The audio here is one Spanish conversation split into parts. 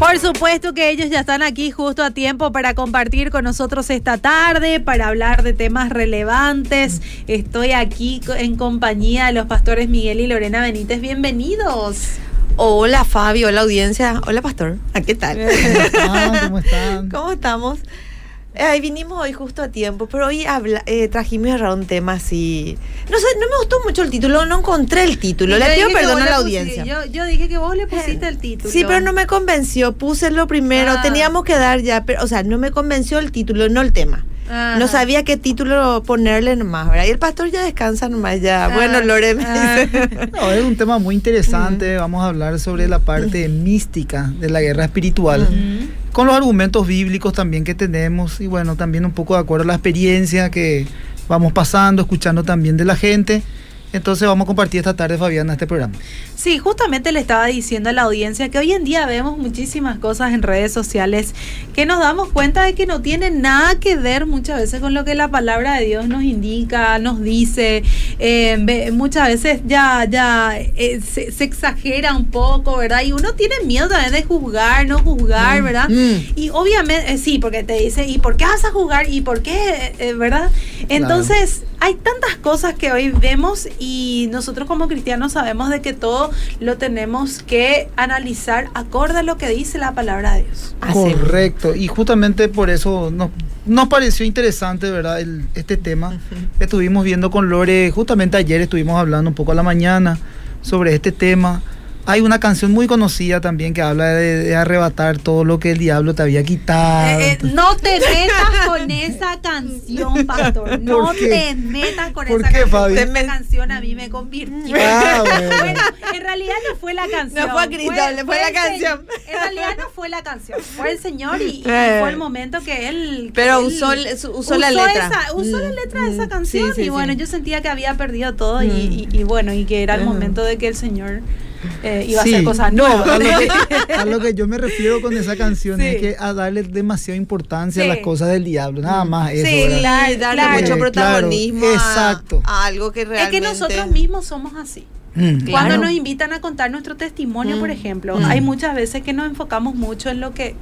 Por supuesto que ellos ya están aquí justo a tiempo para compartir con nosotros esta tarde, para hablar de temas relevantes. Estoy aquí en compañía de los pastores Miguel y Lorena Benítez. Bienvenidos. Hola Fabio, hola audiencia. Hola pastor. ¿Qué tal? ¿Cómo están? ¿Cómo estamos? Eh, vinimos hoy justo a tiempo, pero hoy habla, eh, trajimos un tema así. No sé, no me gustó mucho el título, no encontré el título. Le pido perdón a la audiencia. Yo, dije que vos le pusiste el título. Sí, pero no me convenció. Puse lo primero. Ah. Teníamos que dar ya, pero, o sea, no me convenció el título, no el tema. No sabía qué título ponerle nomás, ¿verdad? Y el pastor ya descansa nomás, ya. Ah. bueno, Lore me ah. dice. No, es un tema muy interesante. Vamos a hablar sobre la parte mística de la guerra espiritual. Con los argumentos bíblicos también que tenemos. Y bueno, también un poco de acuerdo a la experiencia que vamos pasando, escuchando también de la gente. Entonces vamos a compartir esta tarde, Fabiana, este programa. Sí, justamente le estaba diciendo a la audiencia que hoy en día vemos muchísimas cosas en redes sociales que nos damos cuenta de que no tienen nada que ver muchas veces con lo que la palabra de Dios nos indica, nos dice. Eh, muchas veces ya, ya eh, se, exagera un poco, ¿verdad? Y uno tiene miedo también de juzgar, no juzgar, mm, ¿verdad? Mm. Y obviamente, eh, sí, porque te dice, ¿y por qué vas a juzgar? ¿Y por qué? ¿Verdad? Entonces, hay tantas cosas que hoy vemos y nosotros como cristianos sabemos de que todo lo tenemos que analizar acorde a lo que dice la palabra de Dios. Correcto, y justamente por eso nos, nos pareció interesante, ¿verdad? este tema. Estuvimos viendo con Lore, justamente ayer estuvimos hablando un poco a la mañana sobre este tema. Hay una canción muy conocida también que habla de, arrebatar todo lo que el diablo te había quitado. Eh, eh, no te metas con esa canción, pastor. No te metas con esa canción. Esa canción a mí me convirtió. Ah, bueno. en realidad no fue la canción. No fue a fue, fue, la canción. en realidad no fue la canción. Fue el Señor y, fue el momento que él. Pero usó, usó, la letra. usó la letra de esa mm, canción. y bueno, yo sentía que había perdido todo y, y, bueno, y que era el momento de que el Señor eh, iba a hacer cosas no, a lo, que, yo me refiero con esa canción es que a darle demasiada importancia a las cosas del diablo, nada más eso. Sí, claro, darle mucho protagonismo exacto. A, algo que realmente... Es que nosotros mismos somos así. Mm. Cuando nos invitan a contar nuestro testimonio, por mm. ejemplo, mm. hay muchas veces que nos enfocamos mucho en lo que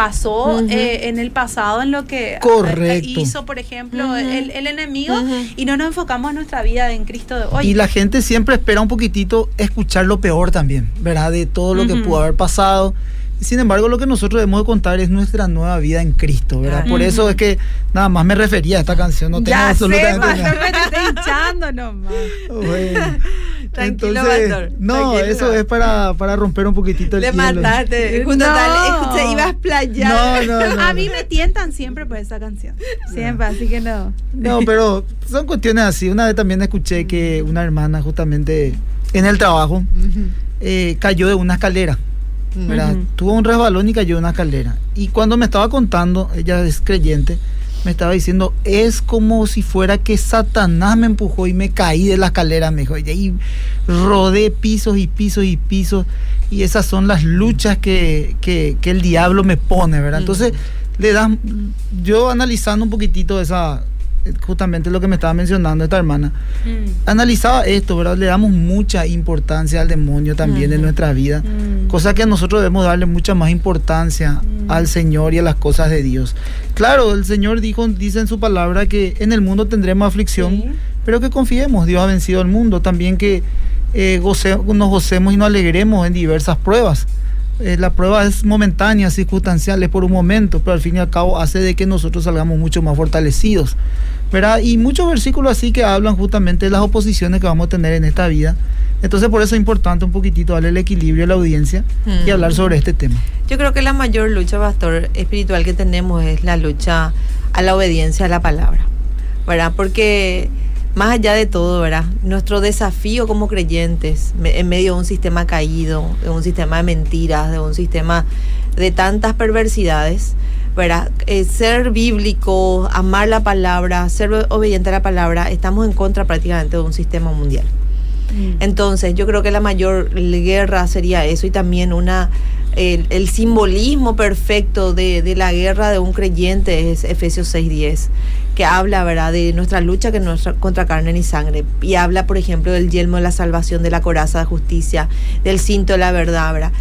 pasó eh, en el pasado, en lo que eh, hizo, por ejemplo, el, enemigo, y no nos enfocamos en nuestra vida en Cristo de hoy. Y la gente siempre espera un poquitito escuchar lo peor también, ¿verdad? De todo lo que pudo haber pasado. Sin embargo, lo que nosotros debemos de contar es nuestra nueva vida en Cristo, ¿verdad? Por eso es que nada más me refería a esta canción, no tengo absolutamente sé, nada. hinchando nomás. Bueno. Tranquilo, Entonces, No, eso es para, para, romper un poquitito el Le mataste. Junto no. tal, ibas playar. No, no, no, A mí me tientan siempre por esa canción. Siempre, así que no. No, pero son cuestiones así. Una vez también escuché que una hermana justamente en el trabajo eh, cayó de una escalera. Tuvo un resbalón y cayó en una escalera. Y cuando me estaba contando, ella es creyente, me estaba diciendo, es como si fuera que Satanás me empujó y me caí de la escalera, me dijo. Y ahí rodé pisos y pisos y pisos. Y esas son las luchas que, que, que el diablo me pone, ¿verdad? Entonces, le das, yo analizando un poquitito esa, justamente lo que me estaba mencionando esta hermana, mm. analizaba esto, ¿verdad? Le damos mucha importancia al demonio también en nuestra vida, mm. cosa que nosotros debemos darle mucha más importancia mm. al Señor y a las cosas de Dios. Claro, el Señor dijo, dice en su palabra que en el mundo tendremos aflicción, pero que confiemos, Dios ha vencido al mundo, también que eh, nos gocemos y nos alegremos en diversas pruebas. Eh, la prueba es momentánea, circunstancial, es por un momento, pero al fin y al cabo hace de que nosotros salgamos mucho más fortalecidos. ¿Verdad? Y muchos versículos así que hablan justamente de las oposiciones que vamos a tener en esta vida. Entonces por eso es importante un poquitito darle el equilibrio a la audiencia y mm. hablar sobre este tema. Yo creo que la mayor lucha, pastor, espiritual que tenemos es la lucha a la obediencia a la palabra, ¿verdad? Porque más allá de todo, ¿verdad? Nuestro desafío como creyentes, en medio de un sistema caído, de un sistema de mentiras, de un sistema de tantas perversidades, ¿verdad? Eh, ser bíblico, amar la palabra, ser obediente a la palabra, estamos en contra prácticamente de un sistema mundial. Mm. Entonces, yo creo que la mayor guerra sería eso y también una el, simbolismo perfecto de, la guerra de un creyente es Efesios 6:10, que habla, ¿verdad?, de nuestra lucha que nuestra, contra carne ni sangre. Y habla, por ejemplo, del yelmo de la salvación, de la coraza de justicia, del cinto de la verdad, ¿verdad?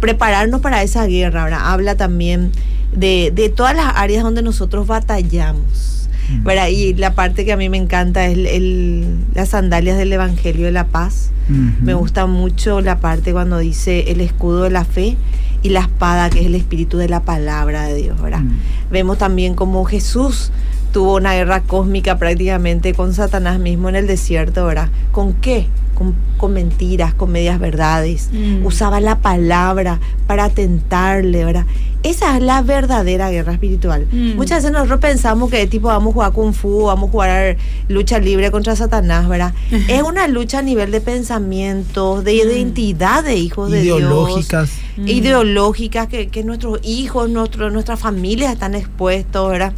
Prepararnos para esa guerra, ¿verdad? Habla también de, de todas las áreas donde nosotros batallamos y la parte que a mí me encanta es el, las sandalias del Evangelio de la Paz. Me gusta mucho la parte cuando dice el escudo de la fe y la espada que es el espíritu de la palabra de Dios, ¿verdad? Vemos también como Jesús tuvo una guerra cósmica prácticamente con Satanás mismo en el desierto, ¿verdad? ¿Con qué? Con, mentiras, con medias verdades. Mm. Usaba la palabra para tentarle, ¿verdad? Esa es la verdadera guerra espiritual. Mm. Muchas veces nosotros pensamos que tipo vamos a jugar kung fu, vamos a jugar lucha libre contra Satanás, ¿verdad? es una lucha a nivel de pensamientos, de mm. identidad de hijos de Dios. Ideológicas. Ideológicas, que, que nuestros hijos, nuestro, nuestras familias están expuestos, ¿verdad?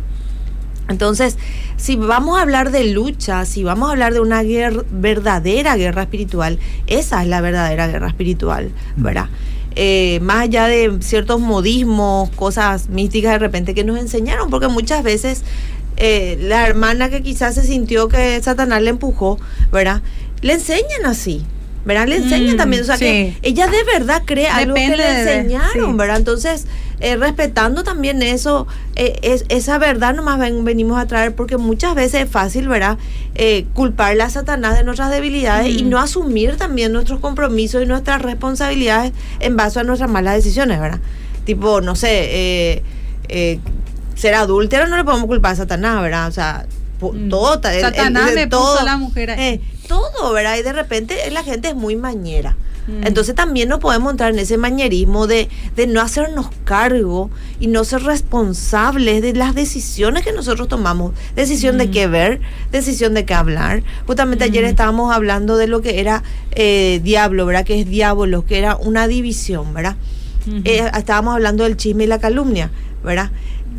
Entonces, si vamos a hablar de lucha, si vamos a hablar de una guerra, verdadera guerra espiritual, esa es la verdadera guerra espiritual, mm. ¿verdad? Eh, más allá de ciertos modismos, cosas místicas de repente que nos enseñaron, porque muchas veces eh, la hermana que quizás se sintió que Satanás le empujó, ¿verdad? Le enseñan así. ¿verdad? Le enseñan mm, también, o sea que ella de verdad cree algo que le enseñaron, ¿verdad? Entonces, eh, respetando también eso, eh, es, esa verdad nomás venimos a traer porque muchas veces es fácil, ¿verdad? Eh, culparle a Satanás de nuestras debilidades y no asumir también nuestros compromisos y nuestras responsabilidades en base a nuestras malas decisiones, ¿verdad? Tipo, no sé, ser adúltero no le podemos culpar a Satanás, ¿verdad? O sea, mm. todo, Satanás me todo, puso la mujer. todo, ¿verdad? Y de repente la gente es muy mañera. Mm. Entonces también no podemos entrar en ese mañerismo de, de, no hacernos cargo y no ser responsables de las decisiones que nosotros tomamos. Decisión de mm. qué ver, decisión de qué hablar. Justamente ayer mm. estábamos hablando de lo que era eh, diablo, ¿verdad? Que es diablo, que era una división, ¿verdad? Eh, estábamos hablando del chisme y la calumnia, ¿verdad?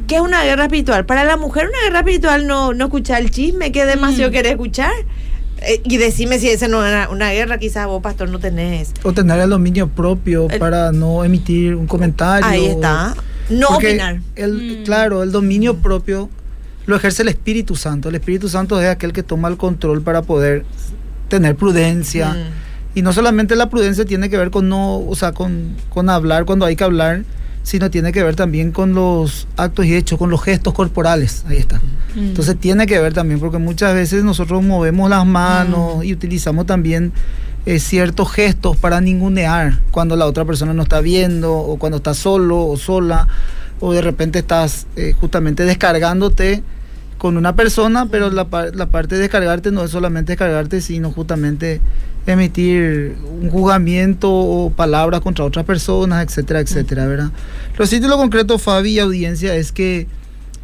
¿Qué es una guerra espiritual? Para la mujer una guerra espiritual no, no escuchar el chisme, que demasiado quiere escuchar. Eh, y decime si esa no es una, guerra, quizás vos, pastor, no tenés. O tener el dominio propio para no emitir un comentario. Ahí está. No opinar. El, mm. Claro, el dominio propio lo ejerce el Espíritu Santo. El Espíritu Santo es aquel que toma el control para poder tener prudencia. Mm. Y no solamente la prudencia tiene que ver con no, o sea, con, con hablar cuando hay que hablar, sino tiene que ver también con los actos y hechos, con los gestos corporales. Ahí está. Mm. Entonces tiene que ver también, porque muchas veces nosotros movemos las manos mm. y utilizamos también eh, ciertos gestos para ningunear cuando la otra persona no está viendo, o cuando está solo o sola, o de repente estás eh, justamente descargándote con una persona, pero la, la parte de descargarte no es solamente descargarte, sino justamente emitir un juzgamiento o palabras contra otras personas, etcétera, etcétera, ¿verdad? Lo cierto lo concreto, Fabi y audiencia, es que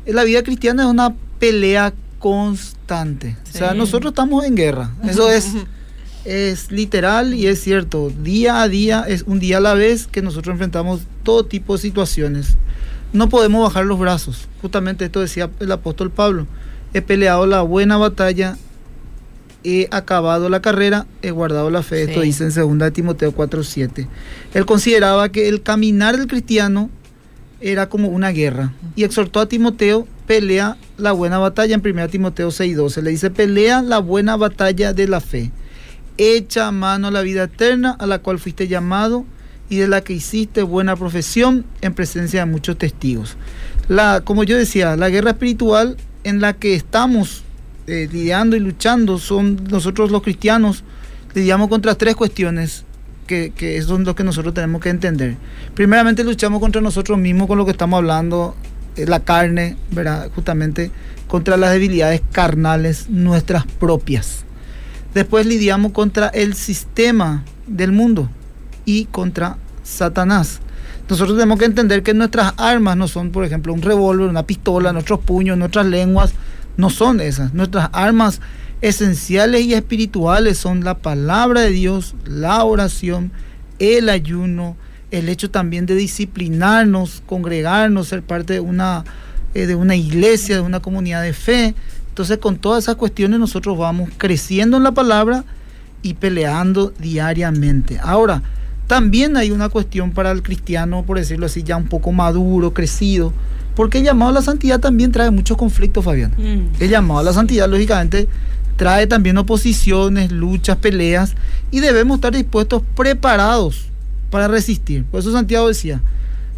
la vida cristiana es una pelea constante. O sea, nosotros estamos en guerra. Eso es, es literal y es cierto. Día a día, es un día a la vez que nosotros enfrentamos todo tipo de situaciones. No podemos bajar los brazos. Justamente esto decía el apóstol Pablo. He peleado la buena batalla, he acabado la carrera, he guardado la fe. Esto dice en 2 Timoteo 4:7. Él consideraba que el caminar del cristiano era como una guerra y exhortó a Timoteo pelea la buena batalla en 1 Timoteo 6:12. Le dice, pelea la buena batalla de la fe. Echa mano a la vida eterna a la cual fuiste llamado y de la que hiciste buena profesión en presencia de muchos testigos. La, como yo decía, la guerra espiritual en la que estamos eh, lidiando y luchando son nosotros los cristianos, lidiamos contra tres cuestiones que, que son lo que nosotros tenemos que entender. Primeramente luchamos contra nosotros mismos con lo que estamos hablando, eh, la carne, ¿verdad? Justamente contra las debilidades carnales nuestras propias. Después lidiamos contra el sistema del mundo y contra Satanás. Nosotros tenemos que entender que nuestras armas no son, por ejemplo, un revólver, una pistola, nuestros puños, nuestras lenguas, no son esas. Nuestras armas esenciales y espirituales son la palabra de Dios, la oración, el ayuno, el hecho también de disciplinarnos, congregarnos, ser parte de una, eh, de una iglesia, de una comunidad de fe. Entonces con todas esas cuestiones nosotros vamos creciendo en la palabra y peleando diariamente. Ahora, también hay una cuestión para el cristiano, por decirlo así, ya un poco maduro, crecido, porque el llamado a la santidad también trae muchos conflictos, Fabián. Mm. El llamado a la santidad, lógicamente, trae también oposiciones, luchas, peleas, y debemos estar dispuestos, preparados para resistir. Por eso Santiago decía,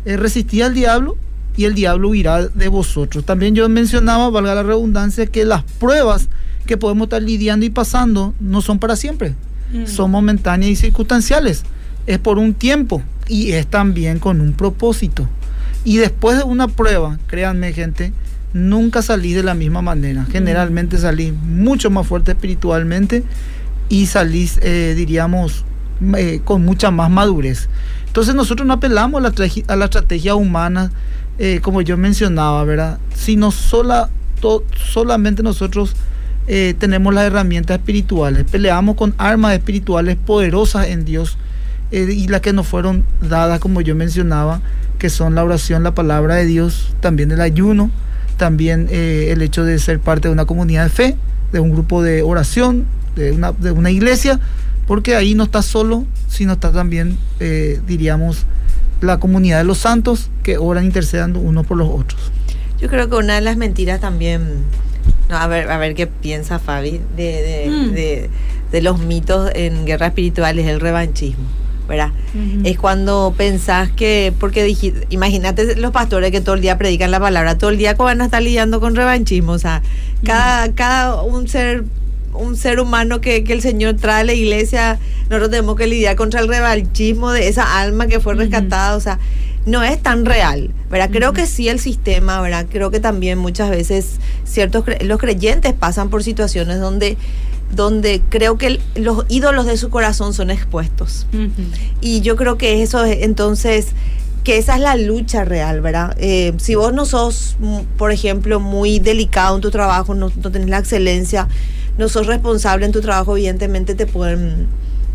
eh, resistí al diablo y el diablo huirá de vosotros. También yo mencionaba, valga la redundancia, que las pruebas que podemos estar lidiando y pasando no son para siempre, mm. son momentáneas y circunstanciales es por un tiempo y es también con un propósito. Y después de una prueba, créanme gente, nunca salí de la misma manera. Generalmente salí mucho más fuerte espiritualmente y salí, eh, diríamos, eh, con mucha más madurez. Entonces nosotros no apelamos a la, a la estrategia humana, eh, como yo mencionaba, ¿verdad? Sino sola, solamente nosotros tenemos las herramientas espirituales. Peleamos con armas espirituales poderosas en Dios eh, y las que nos fueron dadas, como yo mencionaba, que son la oración, la palabra de Dios, también el ayuno, también eh, el hecho de ser parte de una comunidad de fe, de un grupo de oración, de una, de una iglesia, porque ahí no está solo, sino está también, eh, diríamos, la comunidad de los santos que oran intercediendo unos por los otros. Yo creo que una de las mentiras también, a, ver, a ver qué piensa Fabi, de, de, mm. de, de los mitos en guerra espiritual es el revanchismo. ¿Verdad? Es cuando pensás que, porque imagínate los pastores que todo el día predican la palabra, todo el día van a estar lidiando con revanchismo, o sea, cada, cada un ser un ser humano que, el Señor trae a la iglesia, nosotros tenemos que lidiar contra el revanchismo de esa alma que fue rescatada, o sea, no es tan real, ¿verdad? Creo que sí el sistema, ¿verdad? Creo que también muchas veces ciertos los creyentes pasan por situaciones donde donde creo que los ídolos de su corazón son expuestos. Y yo creo que eso es entonces que esa es la lucha real, ¿verdad? Eh, si vos no sos, mm, por ejemplo, muy delicado en tu trabajo, no, tenés la excelencia, no sos responsable en tu trabajo, evidentemente te pueden,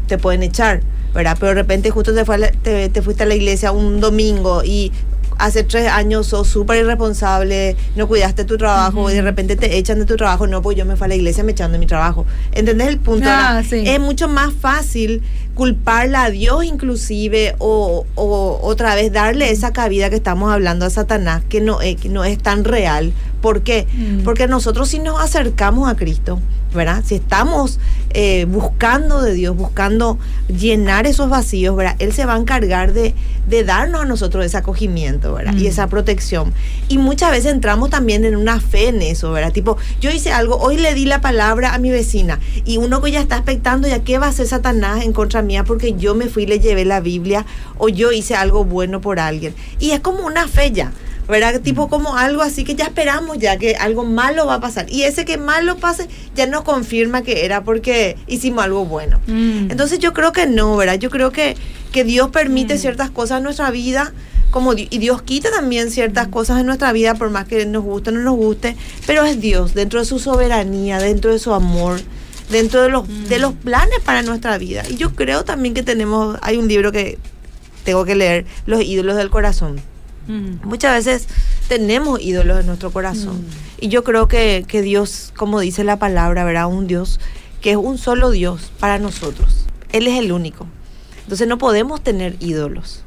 te pueden echar, ¿verdad? Pero de repente justo te, fue te, te fuiste a la iglesia un domingo y hace tres años sos súper irresponsable, no cuidaste tu trabajo y de repente te echan de tu trabajo, no, pues yo me fui a la iglesia me echando de mi trabajo. ¿Entendés el punto? Ah, es mucho más fácil culparla a Dios inclusive o, otra vez darle esa cabida que estamos hablando a Satanás que no, eh, que no es tan real. ¿Por qué? Mm. Porque nosotros si nos acercamos a Cristo, ¿verdad? Si estamos eh, buscando de Dios, buscando llenar esos vacíos, ¿verdad? Él se va a encargar de, darnos a nosotros ese acogimiento, ¿verdad? Y mm. esa protección. Y muchas veces entramos también en una fe en eso, ¿verdad? Tipo, yo hice algo, hoy le di la palabra a mi vecina y uno que ya está expectando, ¿ya qué va a hacer Satanás en contra mía porque yo me fui y le llevé la Biblia o yo hice algo bueno por alguien? Y es como una fe ya. ¿verdad? Tipo como algo así que ya esperamos ya que algo malo va a pasar. Y ese que malo pase ya nos confirma que era porque hicimos algo bueno. Mm. Entonces yo creo que no, ¿verdad? Yo creo que, que Dios permite mm. ciertas cosas en nuestra vida. Como, y Dios quita también ciertas cosas en nuestra vida, por más que nos guste o no nos guste, pero es Dios, dentro de su soberanía, dentro de su amor, dentro de los, de los mm. planes para nuestra vida. Y yo creo también que tenemos, hay un libro que tengo que leer, Los ídolos del corazón Mm. Muchas veces tenemos ídolos en nuestro corazón. Mm. Y yo creo que, que, Dios, como dice la palabra, ¿verdad? Un Dios que es un solo Dios para nosotros. Él es el único. Entonces no podemos tener ídolos.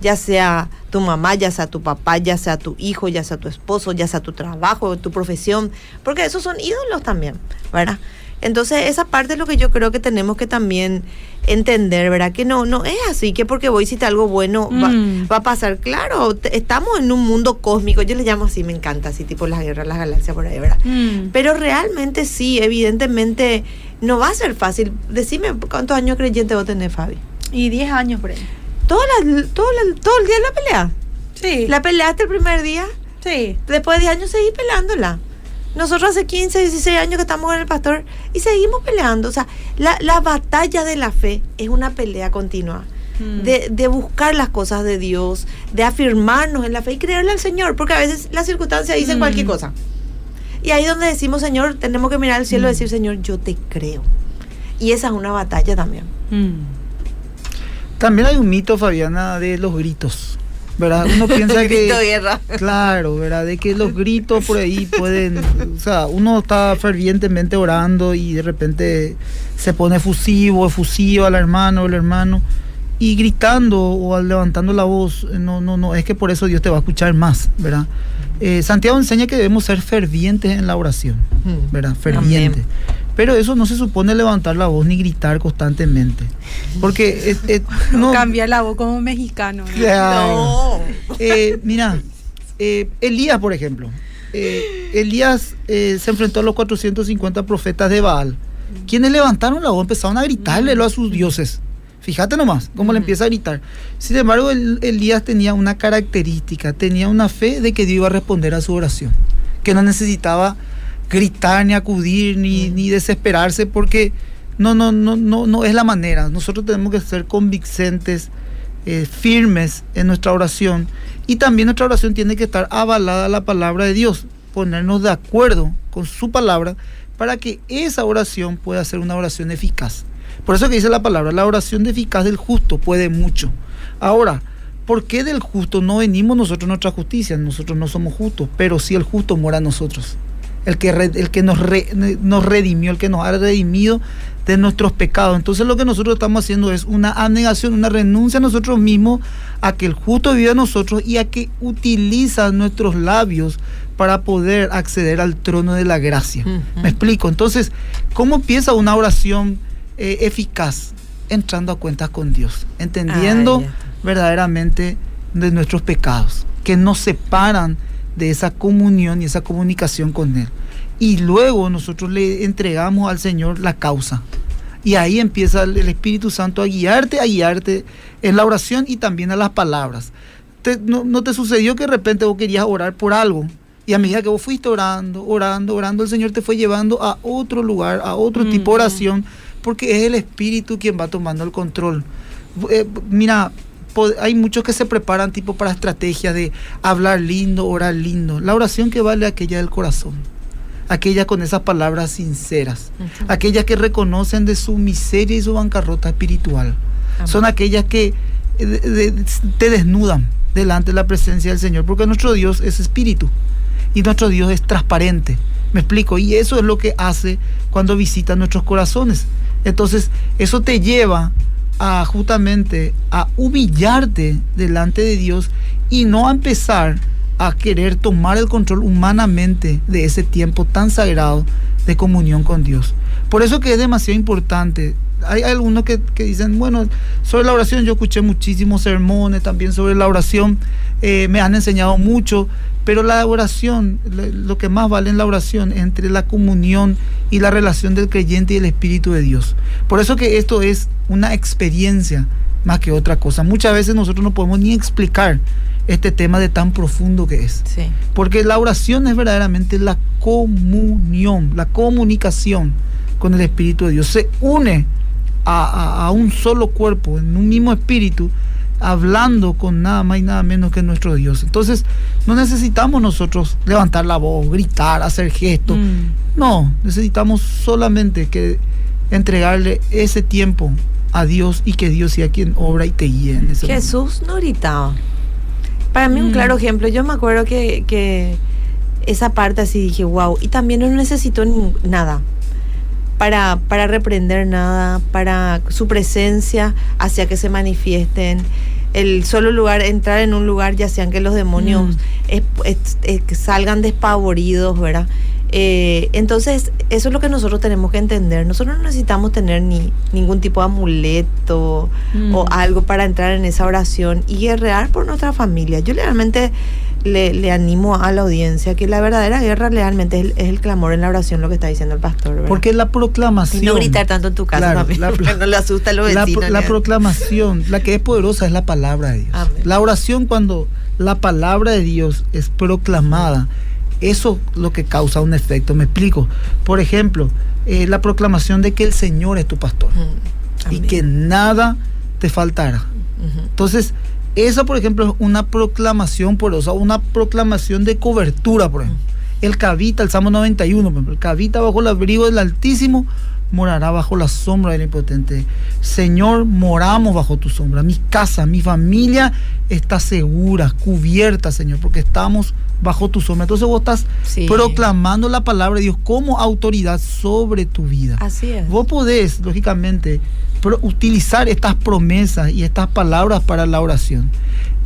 Ya sea tu mamá, ya sea tu papá, ya sea tu hijo, ya sea tu esposo, ya sea tu trabajo, tu profesión. Porque esos son ídolos también, ¿verdad? Entonces, esa parte es lo que yo creo que tenemos que también entender, ¿verdad? Que no, no es así, que porque voy a hiciste algo bueno mm. va, a pasar. Claro, estamos en un mundo cósmico, yo le llamo así, me encanta, así tipo las guerras, las galaxias por ahí, ¿verdad? Mm. Pero realmente sí, evidentemente no va a ser fácil. Decime cuántos años creyente vos tenés, Fabi. Y 10 años por ahí. ¿Todo, todo, ¿Todo el día la pelea? Sí. ¿La peleaste el primer día? Sí. Después de 10 años seguí peleándola. Nosotros hace 15, 16 años que estamos con el pastor y seguimos peleando. O sea, la, la batalla de la fe es una pelea continua. Mm. De, de, buscar las cosas de Dios, de afirmarnos en la fe y creerle al Señor, porque a veces las circunstancias dicen cualquier mm. cosa. Y ahí donde decimos, Señor, tenemos que mirar al cielo y decir, mm. Señor, yo te creo. Y esa es una batalla también. También hay un mito, Fabiana, de los gritos. ¿Verdad? Uno piensa que guerra. claro, ¿verdad? De que los gritos por ahí pueden, o sea, uno está fervientemente orando y de repente se pone efusivo, efusivo al hermano o al hermano y gritando o levantando la voz, no, no, no, es que por eso Dios te va a escuchar más, ¿verdad? Eh, Santiago enseña que debemos ser fervientes en la oración, hmm. ¿verdad? Fervientes. Pero eso no se supone levantar la voz ni gritar constantemente. Porque no cambiar la voz como mexicano. No. Eh, mira, eh, Elías, por ejemplo. Elías se enfrentó a los 450 profetas de Baal. Quienes levantaron la voz empezaron a gritarle a sus dioses. Fíjate nomás cómo le empieza a gritar. Sin embargo, Elías tenía una característica, tenía una fe de que Dios iba a responder a su oración, que no necesitaba gritar ni acudir ni, ni desesperarse porque no, no, no, no, no es la manera. Nosotros tenemos que ser convincentes, eh, firmes en nuestra oración y también nuestra oración tiene que estar avalada a la palabra de Dios, ponernos de acuerdo con su palabra para que esa oración pueda ser una oración eficaz. Por eso que dice la palabra, la oración eficaz del justo puede mucho. Ahora, ¿por qué del justo no venimos nosotros nuestra justicia? Nosotros no somos justos, pero si el justo mora a nosotros. El que, el que nos, nos redimió, el que nos ha redimido de nuestros pecados. Entonces lo que nosotros estamos haciendo es una abnegación, una renuncia a nosotros mismos, a que el justo viva a nosotros y a que utiliza nuestros labios para poder acceder al trono de la gracia. ¿Me explico? Entonces, ¿cómo empieza una oración? Eh, eficaz entrando a cuentas con Dios, entendiendo verdaderamente de nuestros pecados, que nos separan de esa comunión y esa comunicación con Él. Y luego nosotros le entregamos al Señor la causa. Y ahí empieza el Espíritu Santo a guiarte, a guiarte en la oración y también a las palabras. no, no, te sucedió que de repente vos querías orar por algo y a medida que vos fuiste orando, orando, orando, el Señor te fue llevando a otro lugar, a otro tipo de oración porque es el espíritu quien va tomando el control. Eh, mira, hay muchos que se preparan tipo para estrategias de hablar lindo, orar lindo. La oración que vale aquella del corazón, aquella con esas palabras sinceras, aquellas que reconocen de su miseria y su bancarrota espiritual. Son aquellas que eh, te desnudan delante de la presencia del Señor, porque nuestro Dios es espíritu y nuestro Dios es transparente. Me explico, y eso es lo que hace cuando visita nuestros corazones. Entonces, eso te lleva a justamente a humillarte delante de Dios y no a empezar a querer tomar el control humanamente de ese tiempo tan sagrado de comunión con Dios. Por eso que es demasiado importante. Hay algunos que, dicen, bueno, sobre la oración yo escuché muchísimos sermones también sobre la oración, eh, me han enseñado mucho, pero la oración, lo que más vale en la oración entre la comunión y la relación del creyente y el Espíritu de Dios. Por eso que esto es una experiencia más que otra cosa. Muchas veces nosotros no podemos ni explicar este tema de tan profundo que es. Porque la oración es verdaderamente la comunión, la comunicación con el Espíritu de Dios. Se une a un solo cuerpo, en un mismo espíritu hablando con nada más y nada menos que nuestro Dios. Entonces, no necesitamos nosotros levantar la voz, gritar, hacer gestos. Mm. No, necesitamos solamente que entregarle ese tiempo a Dios y que Dios sea quien obra y te guíe en ese Jesús no gritaba. Para mí un mm. claro ejemplo, yo me acuerdo que, que, esa parte así dije, wow, y también no necesito nada. Para, para reprender nada, para su presencia hacia que se manifiesten el solo lugar, entrar en un lugar, ya sean que los demonios mm. salgan despavoridos, ¿verdad? Eh, entonces, eso es lo que nosotros tenemos que entender. Nosotros no necesitamos tener ni ningún tipo de amuleto o mm. algo para entrar en esa oración y guerrear por nuestra familia. Yo realmente le, animo a la audiencia que la verdadera guerra realmente es el, clamor en la oración, lo que está diciendo el pastor. Porque la proclamación. Y no gritar tanto en tu casa, no le asusta a los vecinos. La, proclamación, la que es poderosa es la palabra de Dios. La oración, cuando la palabra de Dios es proclamada, eso es lo que causa un efecto. Me explico. Por ejemplo, eh, la proclamación de que el Señor es tu pastor mm, y que nada te faltará. Entonces, esa, por ejemplo, es una proclamación por poderosa, una proclamación de cobertura, por ejemplo. El que habita, el Salmo 91, por ejemplo, el habita bajo el abrigo del Altísimo, morará bajo la sombra del impotente. Señor, moramos bajo tu sombra. Mi casa, mi familia está segura, cubierta, Señor, porque estamos bajo tu sombra. Entonces vos estás Sí. proclamando la palabra de Dios como autoridad sobre tu vida. Así es. Vos podés, lógicamente, utilizar estas promesas y estas palabras para la oración.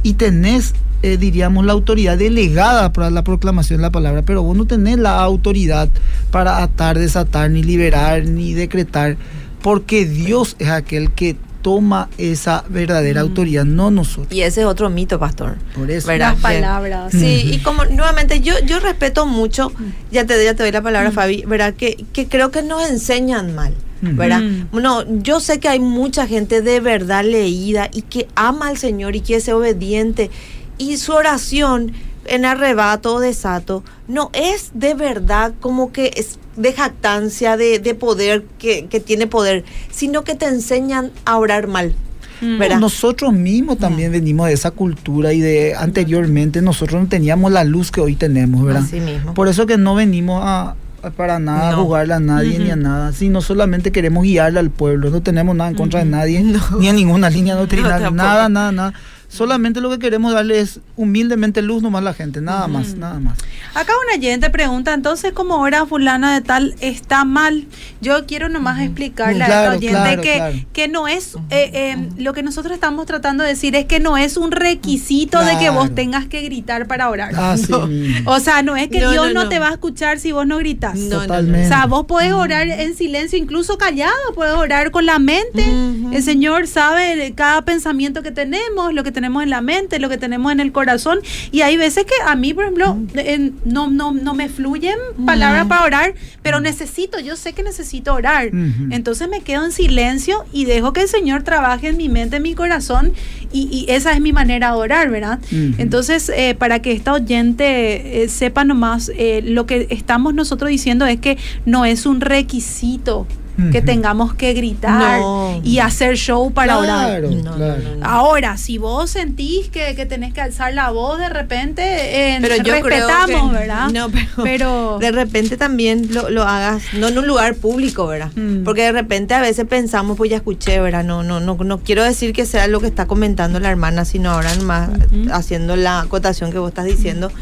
Y tenés, eh, diríamos, la autoridad delegada para la proclamación de la palabra, pero vos no tenés la autoridad para atar, desatar, ni liberar, ni decretar, porque Dios es aquel que toma esa verdadera autoridad, no nosotros. Y ese es otro mito, pastor. Por eso. ¿Verdad? Las Que- palabras. Sí, y como nuevamente yo yo respeto mucho, ya te, ya te doy la palabra, Fabi, ¿verdad? Que, que creo que nos enseñan mal, Ujú. ¿verdad? Mm. No, yo sé que hay mucha gente de verdad leída y que ama al Señor y quiere ser obediente y su oración en arrebato o desato no es de verdad como que es de jactancia, de, de poder, que, que tiene poder, sino que te enseñan a orar mal. Mm. ¿verdad? Nosotros mismos también venimos de esa cultura y de anteriormente nosotros no teníamos la luz que hoy tenemos, ¿verdad? Así mismo. Por eso que no venimos a, para nada a No. jugarle a nadie ni a nada, sino solamente queremos guiarle al pueblo, no tenemos nada en contra de nadie, ni a ninguna línea doctrinal, nada, nada, nada. Solamente lo que queremos darle es humildemente luz nomás a la gente, nada más, nada más. Acá una oyente pregunta, entonces, ¿cómo hora fulana de tal está mal? Yo quiero nomás explicarle a esta oyente claro, que, claro. que no es, eh, eh, lo que nosotros estamos tratando de decir es que no es un requisito de que vos tengas que gritar para orar. Mismo. O sea, no es que No, Dios no, no, no. te va a escuchar si vos no gritas. Totalmente. O sea, vos podés orar en silencio, incluso callado, puedes orar con la mente. El Señor sabe cada pensamiento que tenemos, lo que tenemos en la mente, lo que tenemos en el corazón. Y hay veces que a mí, por ejemplo, en- no, no, no me fluyen palabras para orar, pero necesito, yo sé que necesito orar. Ujú. Entonces me quedo en silencio y dejo que el Señor trabaje en mi mente, en mi corazón. Y, y esa es mi manera de orar, ¿verdad? Ujú. Entonces, eh, para que esta oyente eh, sepa nomás, eh, lo que estamos nosotros diciendo es que no es un requisito que tengamos que gritar No. y hacer show para orar. Claro, No, no, claro. no, no. Ahora, si vos sentís que, que tenés que alzar la voz de repente, eh, Pero yo respetamos, creo que- ¿verdad? No, pero, Pero- de repente también lo, lo hagas, no en un lugar público, ¿verdad? Mm. Porque de repente a veces pensamos, pues ya escuché, ¿verdad? No, no, no, no quiero decir que sea lo que está comentando la hermana, sino ahora más haciendo la acotación que vos estás diciendo,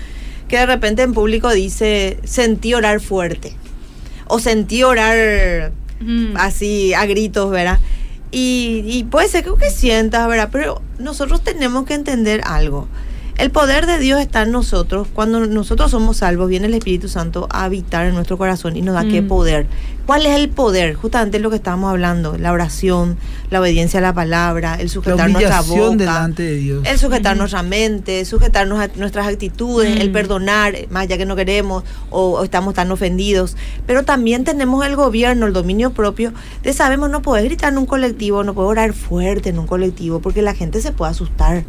que de repente en público dice, sentí orar fuerte. O sentí orar Mm. así a gritos, ¿verdad? Y, y puede ser que, que sientas, ¿verdad? Pero nosotros tenemos que entender algo. El poder de Dios está en nosotros. Cuando nosotros somos salvos, viene el Espíritu Santo a habitar en nuestro corazón y nos da qué Mm. poder. ¿Cuál es el poder? Justamente lo que estábamos hablando, la oración, la obediencia a la palabra, el sujetar nuestra boca, delante de Dios. el sujetar nuestra mente, sujetarnos a nuestras actitudes, el Mm. perdonar, más ya que no queremos o, o estamos tan ofendidos. Pero también tenemos el gobierno, el dominio propio, de sabemos no poder gritar en un colectivo, no poder orar fuerte en un colectivo, porque la gente se puede asustar.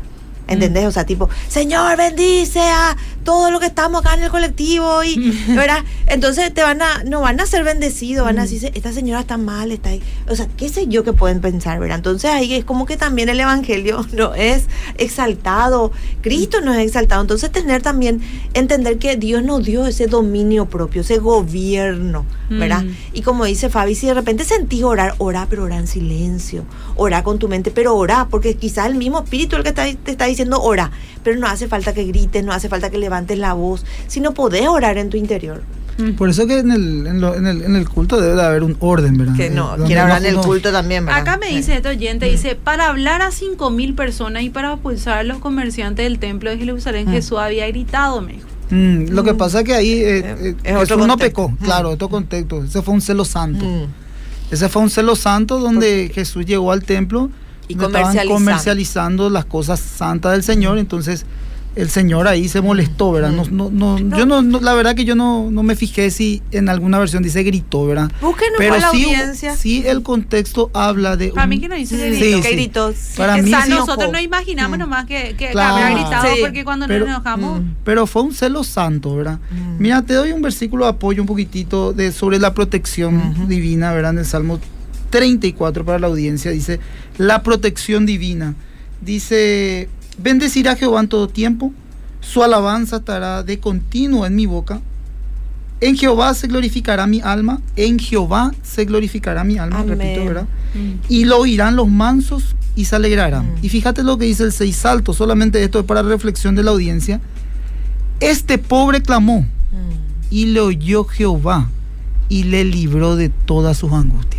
¿Entendés? O sea, tipo, Señor, bendice a todo lo que estamos acá en el colectivo y, ¿verdad? Entonces te van a, no van a ser bendecidos, van a decir, esta señora está mal, está ahí. O sea, qué sé yo que pueden pensar, ¿verdad? Entonces ahí es como que también el evangelio no es exaltado, Cristo no es exaltado. Entonces tener también, entender que Dios nos dio ese dominio propio, ese gobierno, ¿verdad? Mm. Y como dice Fabi, si de repente sentís orar, ora, pero ora en silencio, ora con tu mente, pero ora, porque quizás el mismo espíritu el que está- te está diciendo ora, pero no hace falta que grites, no hace falta que levantes la voz, sino podés orar en tu interior. Mm. Por eso que en el, en, lo- en el, en el culto debe de haber un orden, ¿verdad? Que Eh, no, quiere hablar en el culto también, ¿verdad? Acá me Sí. dice este oyente, Mm. dice, para hablar a cinco mil personas y para expulsar a los comerciantes del templo de Jerusalén, Mm. Jesús había gritado, me dijo. Mm, lo que pasa es que ahí eh, Eh, eh, es otro Jesús no pecó, claro, otro contexto. Ese fue un celo santo. Mm. Ese fue un celo santo donde Jesús llegó al templo Y comercializando. comercializando las cosas santas del Señor. Entonces el Señor ahí se molestó, ¿verdad? No, no, no, No. Yo no, no- la verdad que yo no, no me fijé si en alguna versión dice gritó, ¿verdad? Búsquenos Pero la sí, audiencia. sí el contexto habla de... Para un- mí que no dice que Sí, gritó. ¿Qué sí. gritó? Para Que mí sea, nosotros no imaginamos Mm. nomás que, que Claro. habrá gritado Sí. porque cuando Pero- nos enojamos... Mm. Pero fue un celo santo, ¿verdad? Mm. Mira, te doy un versículo de apoyo un poquitito de, sobre la protección divina, ¿verdad? En el Salmo 34 para la audiencia dice, la protección divina. Dice, bendecirá Jehová en todo tiempo, su alabanza estará de continuo en mi boca. En Jehová se glorificará mi alma, en Jehová se glorificará mi alma, Amén. repito, ¿verdad? Mm. Y lo oirán los mansos y se alegrarán. Mm. Y fíjate lo que dice el seis salto, solamente esto es para reflexión de la audiencia. Este pobre clamó Mm. y le oyó Jehová y le libró de todas sus angustias.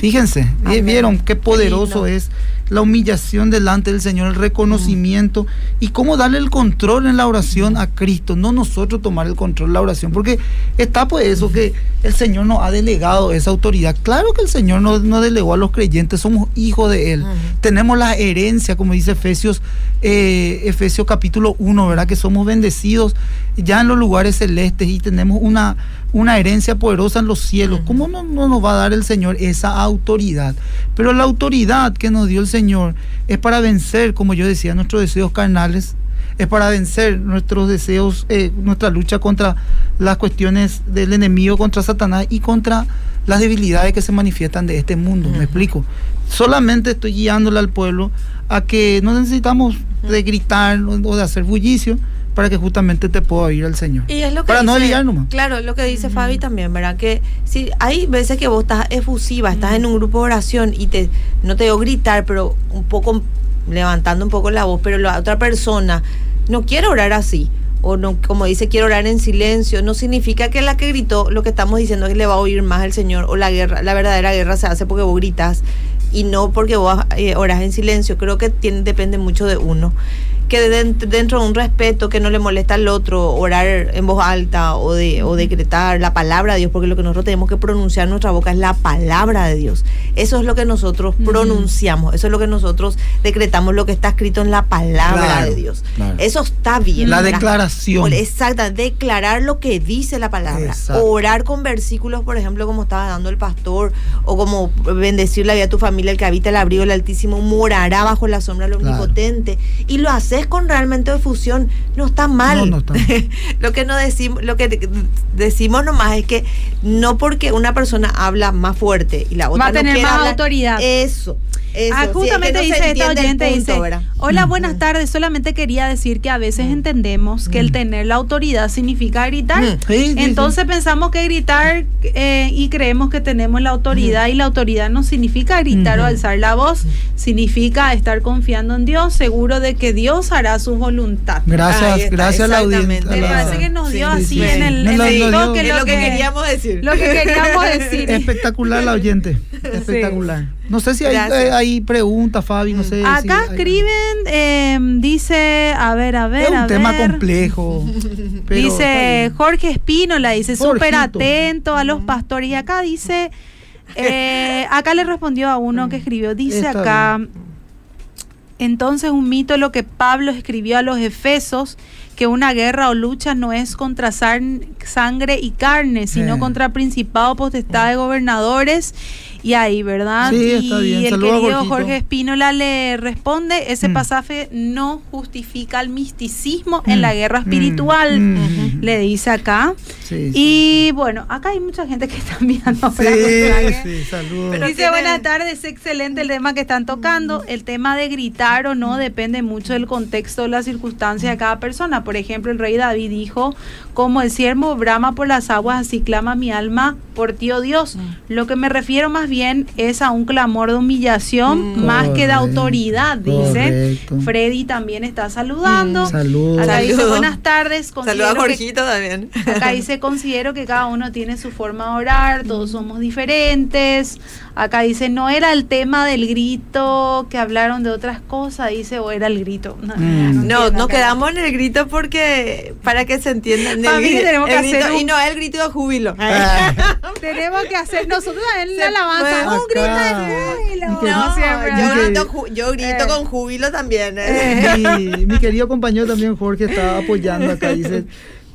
Fíjense, ¿vi- Amén. vieron qué poderoso es la humillación delante del Señor, el reconocimiento y cómo darle el control en la oración a Cristo, no nosotros tomar el control en la oración, porque está pues eso que el Señor nos ha delegado esa autoridad. Claro que el Señor nos, nos delegó a los creyentes, somos hijos de Él, tenemos la herencia, como dice Efesios, eh, Efesios capítulo 1, ¿verdad? Que somos bendecidos ya en los lugares celestes y tenemos una, una herencia poderosa en los cielos. ¿Cómo no, no nos va a dar el Señor esa autoridad? Pero la autoridad que nos dio el Señor es para vencer, como yo decía, nuestros deseos carnales, es para vencer nuestros deseos, eh, nuestra lucha contra las cuestiones del enemigo, contra Satanás y contra las debilidades que se manifiestan de este mundo. ¿Me explico? Solamente estoy guiándole al pueblo a que no necesitamos de gritar o o de hacer bullicio para que justamente te pueda oír el Señor. Y es lo que Para no desviar nomás. Claro, lo que dice Fabi también, ¿verdad? Que si hay veces que vos estás efusiva, estás en un grupo de oración y te no te digo gritar, pero un poco levantando un poco la voz, pero la otra persona no quiere orar así. O no, como dice, quiere orar en silencio, no significa que la que gritó, lo que estamos diciendo es que le va a oír más el Señor, o la guerra, la verdadera guerra se hace porque vos gritas y no porque vos eh, orás en silencio. Creo que tiene, depende mucho de uno. Que dent- dentro de un respeto que no le molesta al otro, orar en voz alta o, de, o decretar la palabra de Dios, porque lo que nosotros tenemos que pronunciar en nuestra boca es la palabra de Dios. Eso es lo que nosotros pronunciamos, eso es lo que nosotros decretamos, lo que está escrito en la palabra Claro, de Dios. claro. Eso está bien. La declaración. Exacto, declarar lo que dice la palabra. Exacto. Orar con versículos, por ejemplo, como estaba dando el pastor, o como bendecir la vida de tu familia, el que habita el abrigo del Altísimo, morará bajo la sombra del Claro. Omnipotente. Y lo con realmente efusión, no está mal. No, no está mal. lo que no decimos, lo que de- decimos nomás es que no porque una persona habla más fuerte y la otra Va a no tener quiere más hablar, autoridad. Eso. Eso. Ah, Sí, es que justamente no dice esta oyente, punto, dice, ¿verdad? hola, buenas tardes, solamente quería decir que a veces Mm. entendemos que el tener la autoridad significa gritar. Mm. Sí, sí, Entonces pensamos que gritar eh, y creemos que tenemos la autoridad y la autoridad no significa gritar o alzar la voz, significa estar confiando en Dios, seguro de que Dios hará su voluntad. Gracias, está, gracias a la audiencia. Me parece que nos dio Sí, así sí, en sí. el, en lo- el lo toque dio- Es lo, lo que queríamos decir. lo que queríamos decir. Espectacular la oyente. Espectacular. No sé si hay, eh, hay preguntas, Fabi, no sé. si Acá escriben, eh, dice, a ver, a ver, Es un a tema ver. complejo. pero dice. Jorge Espínola, dice súper atento a los pastores. Y acá dice, eh, acá le respondió a uno que escribió, dice Está acá, entonces un mito lo que Pablo escribió a los Efesos, que una guerra o lucha no es contra san- sangre y carne, sino Eh. contra principados, potestades, gobernadores. Y ahí, ¿verdad? Sí, y está bien. el Saludos a querido Jorgito. Jorge Espínola le responde, ese Mm. pasaje no justifica el misticismo Mm, en la guerra mm, espiritual, mm. le dice acá. Sí, sí. Y bueno, acá hay mucha gente que está mirando. Sí, sí, saludos. Pero Dice tiene- buenas tardes, excelente el tema que están tocando. El tema de gritar o no depende mucho del contexto o la circunstancia de cada persona. Por ejemplo, el rey David dijo, como el siervo brama por las aguas, así clama mi alma por ti, oh Dios. Lo que me refiero más bien es a un clamor de humillación Mm. más que de autoridad, dice. correcto. Freddy también está saludando. Saludos. Acá dice buenas tardes. Saludos a considero que- Jorgito también. Acá dice, considero que cada uno tiene su forma de orar, todos somos diferentes. Acá dice, no era el tema del grito, que hablaron de otras cosas, dice, o era el grito. No, Mm. Nos quedamos en el grito porque para que se entienda. el que grito- hacer un- Y no el grito de júbilo. Ah, Tenemos que hacer nosotros en la alabanza puede. un grito de júbilo. Que- No, siempre. yo, grito, yo grito Eh. con júbilo también. ¿eh? mi, mi querido compañero también Jorge está apoyando acá. Dice,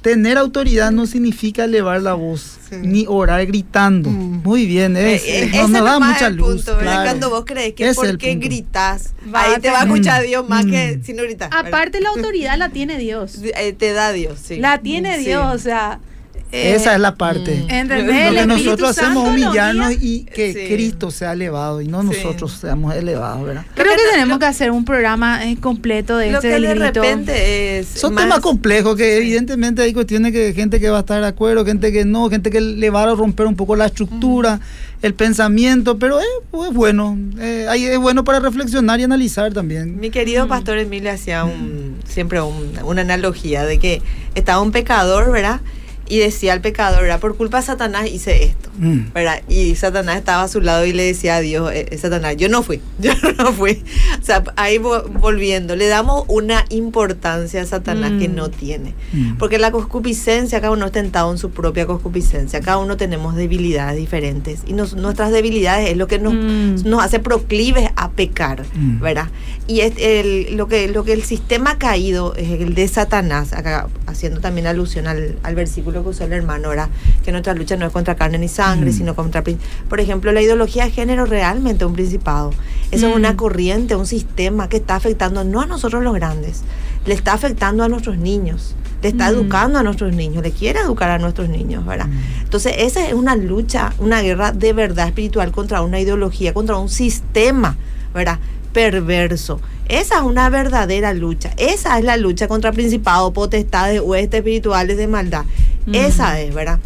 tener autoridad no significa elevar la voz, Sí. ni orar gritando. Mm. Muy bien, es, Eh, eh, nos, ese nos da mucha el luz. punto, ¿verdad? claro. Cuando vos crees que es porque gritas, Va ahí te va a escuchar Dios más Mm. que si no gritas. ¿verdad? Aparte la autoridad la tiene Dios. Eh, te da Dios, sí. La tiene Sí. Dios, o sea, Esa es la parte. ¿Entendés? Lo que nosotros hacemos es nos humillarnos y que Sí. Cristo sea elevado y no Sí. nosotros seamos elevados, ¿verdad? Creo que tenemos que hacer un programa eh, completo de Lo este que de grito. repente es. Son más- temas complejos que evidentemente hay cuestiones que gente que va a estar de acuerdo, gente que no, gente que le va a romper un poco la estructura, el pensamiento, pero es, es bueno, eh, ahí es bueno para reflexionar y analizar también. Mi querido pastor Emilio hacía un, siempre un- una analogía de que estaba un pecador, ¿verdad? Y decía al pecador, ¿verdad? Por culpa de Satanás hice esto, Mm. ¿verdad? Y Satanás estaba a su lado y le decía a Dios, eh, eh, Satanás, yo no fui, yo no fui. O sea, ahí vo- volviendo, le damos una importancia a Satanás que Mm. no tiene. Mm. Porque la concupiscencia, cada uno es tentado en su propia concupiscencia, cada uno tenemos debilidades diferentes y nos- nuestras debilidades es lo que nos, Mm. nos hace proclives a pecar, Mm. ¿verdad? Y es el, lo, que, lo que el sistema caído es el de Satanás, acá haciendo también alusión al, al versículo que usó el hermano, ¿verdad? Que nuestra lucha no es contra carne ni sangre, Mm. sino contra... Por ejemplo, la ideología de género realmente un principado. Eso es Mm. una corriente, un sistema que está afectando no a nosotros los grandes, le está afectando a nuestros niños, le está Mm. educando a nuestros niños, le quiere educar a nuestros niños, ¿verdad? Mm. Entonces, esa es una lucha, una guerra de verdad espiritual contra una ideología, contra un sistema, ¿verdad? Perverso. Esa es una verdadera lucha. Esa es la lucha contra principados, potestades, huestes espirituales de maldad. Mm. Esa es, ¿verdad?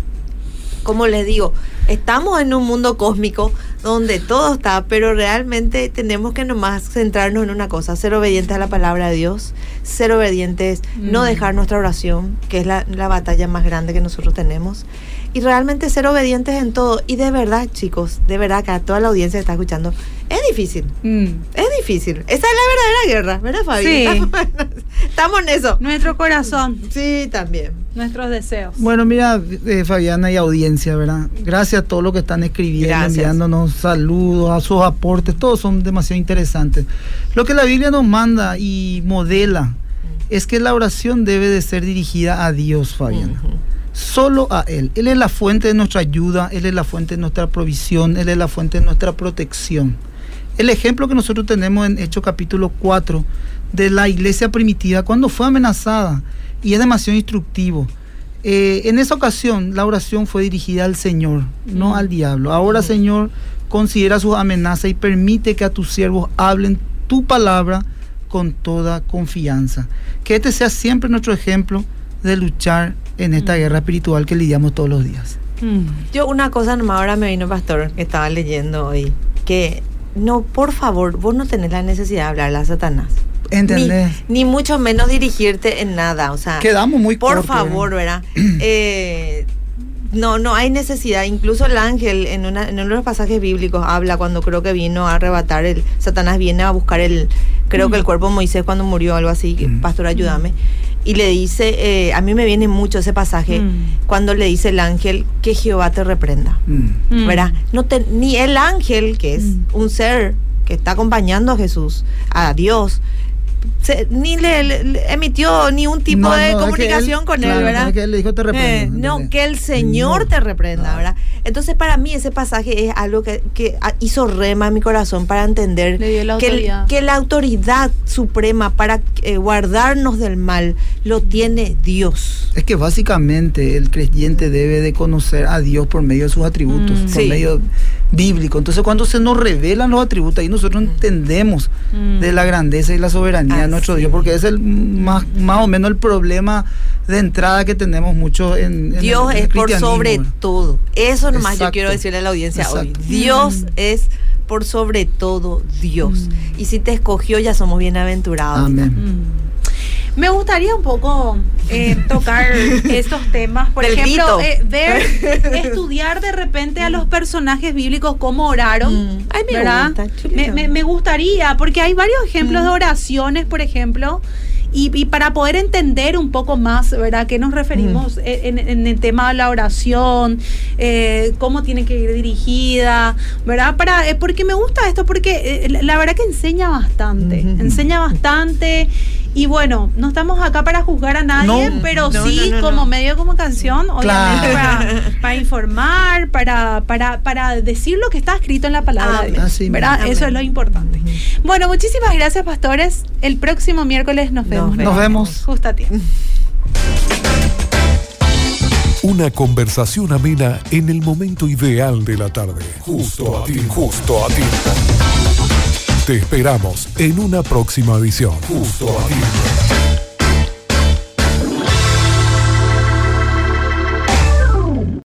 Como les digo, estamos en un mundo cósmico donde todo está, pero realmente tenemos que nomás centrarnos en una cosa, ser obedientes a la palabra de Dios, ser obedientes, no dejar nuestra oración, que es la, la batalla más grande que nosotros tenemos, y realmente ser obedientes en todo. Y de verdad, chicos, de verdad que a toda la audiencia que está escuchando, es difícil, Mm. es difícil. Esa es la verdadera guerra, ¿verdad, Fabi? Sí. Estamos, estamos en eso. Nuestro corazón, Sí, también. nuestros deseos. Bueno, mira, eh, Fabiana y audiencia, ¿verdad? Gracias a todos los que están escribiendo, Gracias. enviándonos saludos, a sus aportes, todos son demasiado interesantes. Lo que la Biblia nos manda y modela es que la oración debe de ser dirigida a Dios, Fabiana. Ujú. Solo a Él. Él es la fuente de nuestra ayuda, Él es la fuente de nuestra provisión, Él es la fuente de nuestra protección. El ejemplo que nosotros tenemos en Hechos capítulo 4 de la iglesia primitiva cuando fue amenazada y es demasiado instructivo. Eh, en esa ocasión la oración fue dirigida al Señor, no al diablo. Ahora. Señor, considera sus amenazas y permite que a tus siervos hablen tu palabra con toda confianza. Que este sea siempre nuestro ejemplo de luchar en esta Mm. guerra espiritual que lidiamos todos los días. Mm. Yo una cosa nomás ahora me vino pastor que estaba leyendo hoy, que no, por favor, vos no tenés la necesidad de hablarle a Satanás. ¿Entendés? Ni, ni mucho menos dirigirte en nada, o sea, Quedamos muy por cortos, favor, ¿verdad? Eh, no, no hay necesidad. Incluso el ángel en, una, en uno de los pasajes bíblicos habla cuando creo que vino a arrebatar el Satanás viene a buscar el creo que el cuerpo de Moisés cuando murió algo así. Mm. Pastor, ayúdame. Y le dice, eh, a mí me viene mucho ese pasaje Mm. cuando le dice el ángel que Jehová te reprenda. Mm. Mm. ¿verdad? No te- ni el ángel, que es Mm. un ser que está acompañando a Jesús, a Dios, se- ni le, le- emitió ni un tipo No, de no, es que comunicación él- con claro, él, no, ¿verdad? es que él le dijo, "Te reprendo", Eh, no, que el Señor te reprenda, claro. ¿verdad? Entonces, para mí ese pasaje es algo que, que hizo rema en mi corazón para entender la que, el- que la autoridad suprema para eh, guardarnos del mal lo tiene Dios. Es que básicamente el creyente debe de conocer a Dios por medio de sus atributos, Mm. por Sí. medio bíblico. Entonces cuando se nos revelan los atributos, ahí nosotros entendemos Mm. de la grandeza y la soberanía Así nuestro Dios, porque es el más, más o menos el problema de entrada que tenemos muchos en, en Dios el- es por sobre todo. Eso nomás yo quiero decirle a la audiencia hoy. Dios Mm. es por sobre todo Dios. Mm. Y si te escogió, ya somos bienaventurados. Amén. Mm. Me gustaría un poco eh, tocar estos temas, por Del ejemplo, eh, ver, estudiar de repente a los personajes bíblicos cómo oraron. Mm. Ay, me ¿verdad? gusta, me, me- me gustaría, porque hay varios ejemplos Mm. de oraciones, por ejemplo, y, y para poder entender un poco más, ¿verdad? ¿Qué nos referimos Mm. en, en el tema de la oración? eh, ¿Cómo tiene que ir dirigida? ¿Verdad? Para, eh, porque me gusta esto, porque eh, la- verdad que enseña bastante, enseña bastante. Y bueno, no estamos acá para juzgar a nadie, No, pero no, sí no, no, como no. medio como canción, obviamente Claro. para, para informar, para, para, para decir lo que está escrito en la palabra de Amén. Dios. Así ¿verdad? mismo. Eso es Amén. lo importante. Bueno, muchísimas gracias, pastores. El próximo miércoles nos Nos vemos. vemos. Nos vemos. Justo a tiempo. Una conversación amena en el momento ideal de la tarde. Justo a ti, justo a ti. Te esperamos en una próxima edición. Justo.